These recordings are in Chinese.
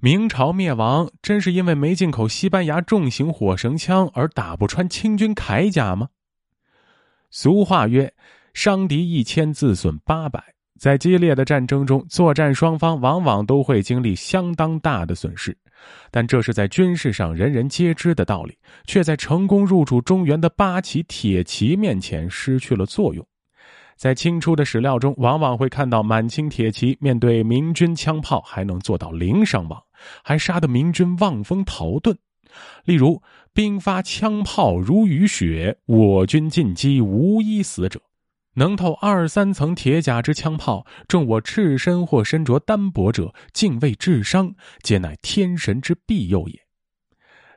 明朝灭亡真是因为没进口西班牙重型火绳枪而打不穿清军铠甲吗？俗话曰：“伤敌一千，自损八百。”在激烈的战争中，作战双方往往都会经历相当大的损失，但这是在军事上人人皆知的道理，却在成功入主中原的八旗铁骑面前失去了作用。在清初的史料中，往往会看到满清铁骑面对明军枪炮还能做到零伤亡。还杀得明军望风逃遁，例如“兵发枪炮如雨雪，我军进击无一死者”，能透二三层铁甲之枪炮，中我赤身或身着单薄者，竟未致伤，皆乃天神之庇佑也。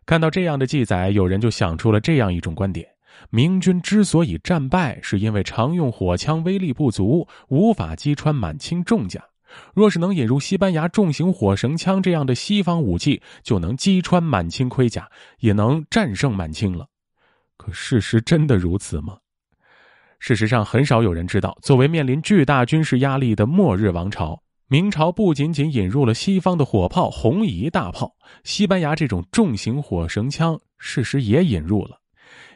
看到这样的记载，有人就想出了这样一种观点：明军之所以战败，是因为常用火枪威力不足，无法击穿满清重甲。若是能引入西班牙重型火绳枪这样的西方武器，就能击穿满清盔甲，也能战胜满清了。可事实真的如此吗？事实上，很少有人知道，作为面临巨大军事压力的末日王朝，明朝不仅仅引入了西方的火炮红夷大炮，西班牙这种重型火绳枪，事实也引入了。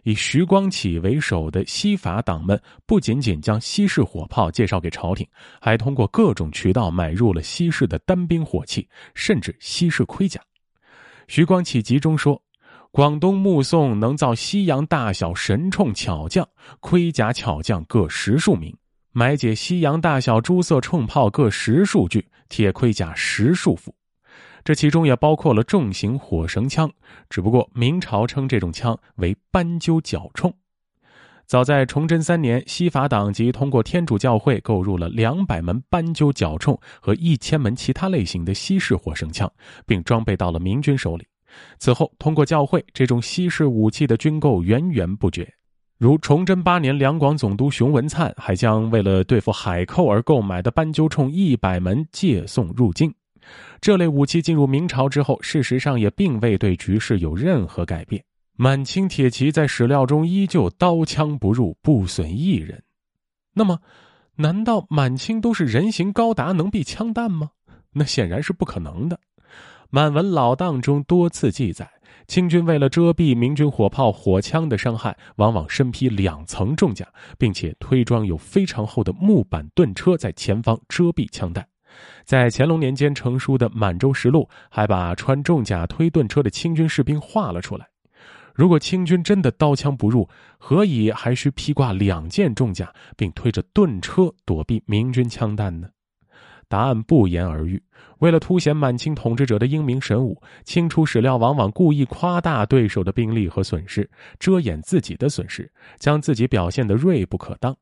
以徐光启为首的西法党们不仅仅将西式火炮介绍给朝廷，还通过各种渠道买入了西式的单兵火器，甚至西式盔甲。徐光启集中说：“广东目送能造西洋大小神铳巧匠，盔甲巧匠各十数名，买解西洋大小诸色铳炮各十数具，铁盔甲十数副。”这其中也包括了重型火绳枪，只不过明朝称这种枪为斑鸠角铳。早在崇祯三年，西法党即通过天主教会购入了两百门斑鸠角铳和一千门其他类型的西式火绳枪，并装备到了明军手里。此后，通过教会，这种西式武器的军购源源不绝。如崇祯八年，两广总督熊文灿还将为了对付海寇而购买的斑鸠铳一百门借送入境。这类武器进入明朝之后，事实上也并未对局势有任何改变。满清铁骑在史料中依旧刀枪不入，不损一人。那么，难道满清都是人形高达，能避枪弹吗？那显然是不可能的。满文老档中多次记载，清军为了遮蔽明军火炮、火枪的伤害，往往身披两层重甲，并且推装有非常厚的木板盾车在前方遮蔽枪弹。在乾隆年间成书的《满洲实录》还把穿重甲推盾车的清军士兵画了出来。如果清军真的刀枪不入，何以还需披挂两件重甲，并推着盾车躲避明军枪弹呢？答案不言而喻。为了凸显满清统治者的英明神武，清初史料往往故意夸大对手的兵力和损失，遮掩自己的损失，将自己表现得锐不可当。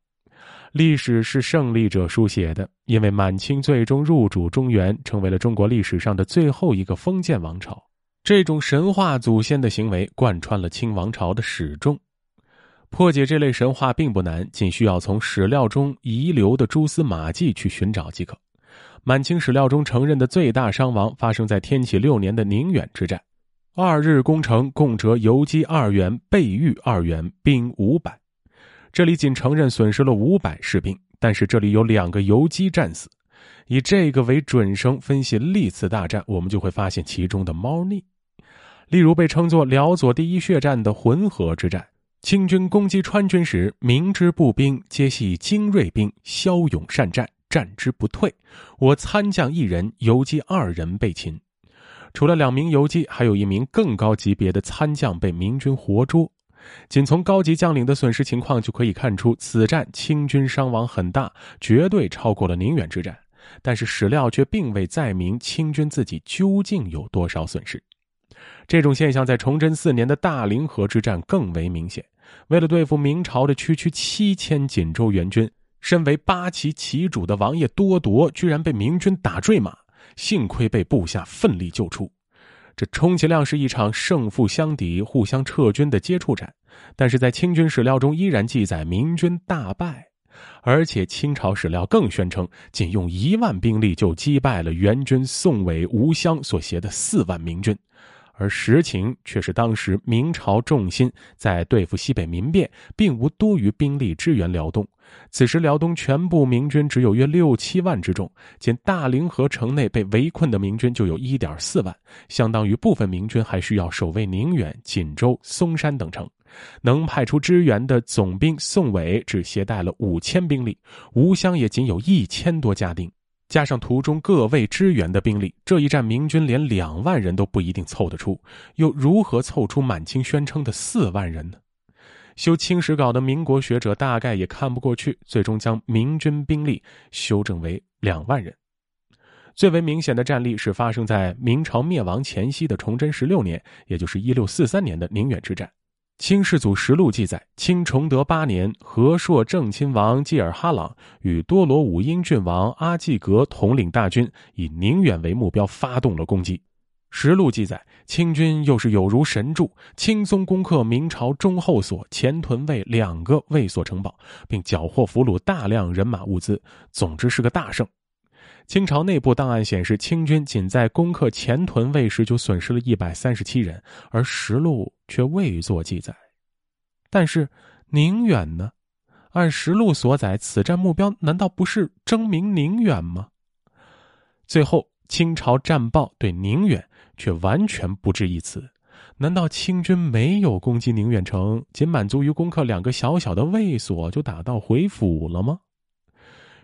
历史是胜利者书写的，因为满清最终入主中原，成为了中国历史上的最后一个封建王朝。这种神话祖先的行为贯穿了清王朝的始终。破解这类神话并不难，仅需要从史料中遗留的蛛丝马迹去寻找即可。满清史料中承认的最大伤亡发生在天启六年的宁远之战，二日攻城，共折游击二员，备御二员，兵五百。这里仅承认损失了五百士兵，但是这里有两个游击战死，以这个为准绳分析历次大战，我们就会发现其中的猫腻。例如被称作辽左第一血战的浑河之战，清军攻击川军时，明知步兵皆系精锐兵，骁勇善战，战之不退，我参将一人，游击二人被擒。除了两名游击，还有一名更高级别的参将被明军活捉。仅从高级将领的损失情况就可以看出，此战清军伤亡很大，绝对超过了宁远之战。但是史料却并未载明清军自己究竟有多少损失。这种现象在崇祯四年的大凌河之战更为明显。为了对付明朝的区区七千锦州援军，身为八旗旗主的王爷多铎居然被明军打坠马，幸亏被部下奋力救出。这充其量是一场胜负相抵、互相撤军的接触战，但是在清军史料中依然记载明军大败，而且清朝史料更宣称，仅用一万兵力就击败了元军宋伟、吴襄所携的四万明军，而实情却是当时明朝重心在对付西北民变，并无多余兵力支援辽东，此时辽东全部明军只有约六七万之众，仅大凌河城内被围困的明军就有一点四万，相当于部分明军还需要守卫宁远、锦州、松山等城。能派出支援的总兵宋伟只携带了五千兵力，吴襄也仅有一千多家丁。加上途中各位支援的兵力，这一战明军连两万人都不一定凑得出，又如何凑出满清宣称的四万人呢？修清史稿的民国学者大概也看不过去，最终将明军兵力修正为两万人。最为明显的战例是发生在明朝灭亡前夕的崇祯十六年，也就是一六四三年的宁远之战。《清世祖实录》记载，清崇德八年，和硕正亲王济尔哈朗与多罗武英郡王阿济格统领大军，以宁远为目标发动了攻击。实录记载，清军又是有如神助，轻松攻克明朝中后所、前屯卫两个卫所城堡，并缴获俘虏大量人马物资。总之是个大胜。清朝内部档案显示，清军仅在攻克前屯卫时就损失了一百三十七人，而实录却未作记载。但是宁远呢？按实录所载，此战目标难道不是征明宁远吗？最后，清朝战报对宁远。却完全不置一词，难道清军没有攻击宁远城，仅满足于攻克两个小小的卫所就打道回府了吗？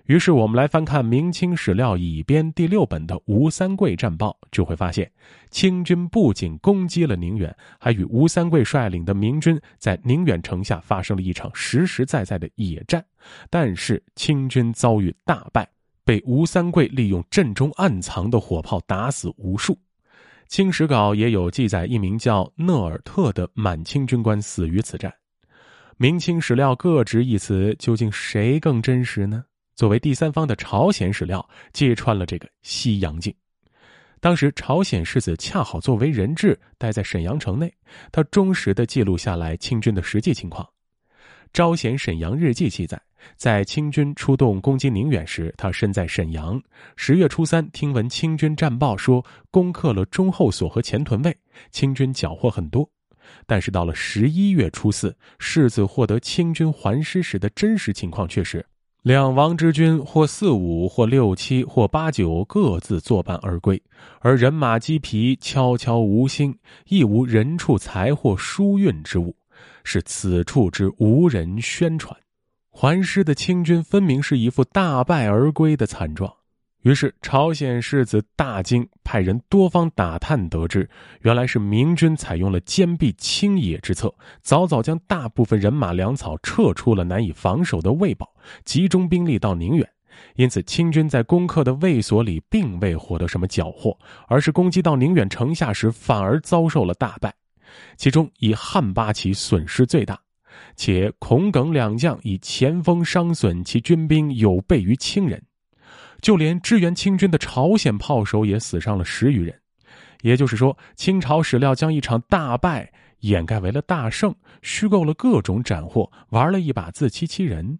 于是我们来翻看明清史料乙编第六本的吴三桂战报，就会发现，清军不仅攻击了宁远，还与吴三桂率领的明军在宁远城下发生了一场实实在在的野战，但是清军遭遇大败，被吴三桂利用阵中暗藏的火炮打死无数。清史稿也有记载，一名叫讷尔特的满清军官死于此战。明清史料各执一词，究竟谁更真实呢？作为第三方的朝鲜史料揭穿了这个西洋镜。当时朝鲜世子恰好作为人质待在沈阳城内，他忠实的记录下来清军的实际情况。朝鲜沈阳日记记载。在清军出动攻击宁远时，他身在沈阳。十月初三，听闻清军战报说攻克了中后所和前屯卫，清军缴获很多。但是到了十一月初四，世子获得清军还师时的真实情况却是：两王之军或四五，或六七，或八九，各自作伴而归，而人马鸡皮，悄悄无心，亦无人处财货输运之物，是此处之无人宣传。还师的清军分明是一副大败而归的惨状，于是朝鲜世子大惊，派人多方打探，得知原来是明军采用了坚壁清野之策，早早将大部分人马粮草撤出了难以防守的魏堡，集中兵力到宁远。因此，清军在攻克的卫所里并未获得什么缴获，而是攻击到宁远城下时反而遭受了大败，其中以汉八旗损失最大。且孔耿两将以前锋伤损其军兵有备于清人，就连支援清军的朝鲜炮手也死伤了十余人。也就是说，清朝史料将一场大败掩盖为了大胜，虚构了各种斩获，玩了一把自欺欺人。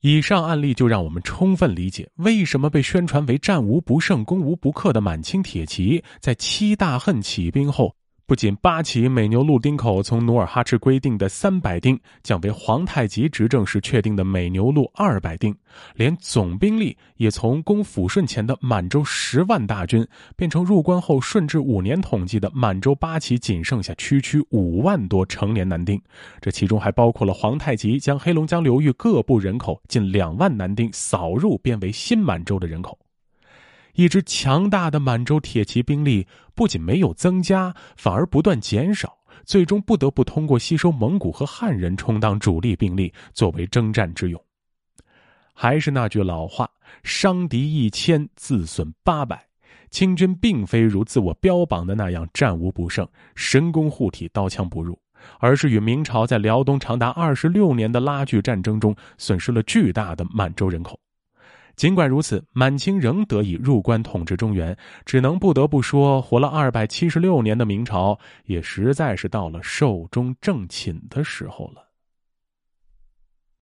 以上案例就让我们充分理解，为什么被宣传为战无不胜、攻无不克的满清铁骑，在七大恨起兵后。不仅八旗美牛路丁口从努尔哈赤规定的三百丁降为皇太极执政时确定的美牛路二百丁，连总兵力也从攻抚顺前的满洲十万大军，变成入关后顺治五年统计的满洲八旗仅剩下区区五万多成年男丁。这其中还包括了皇太极将黑龙江流域各部人口近两万男丁扫入编为新满洲的人口。一支强大的满洲铁骑兵力不仅没有增加，反而不断减少，最终不得不通过吸收蒙古和汉人充当主力兵力，作为征战之用。还是那句老话：“伤敌一千，自损八百。”清军并非如自我标榜的那样战无不胜、神功护体、刀枪不入，而是与明朝在辽东长达二十六年的拉锯战争中，损失了巨大的满洲人口。尽管如此，满清仍得以入关统治中原，只能不得不说，活了二百七十六年的明朝，也实在是到了寿终正寝的时候了。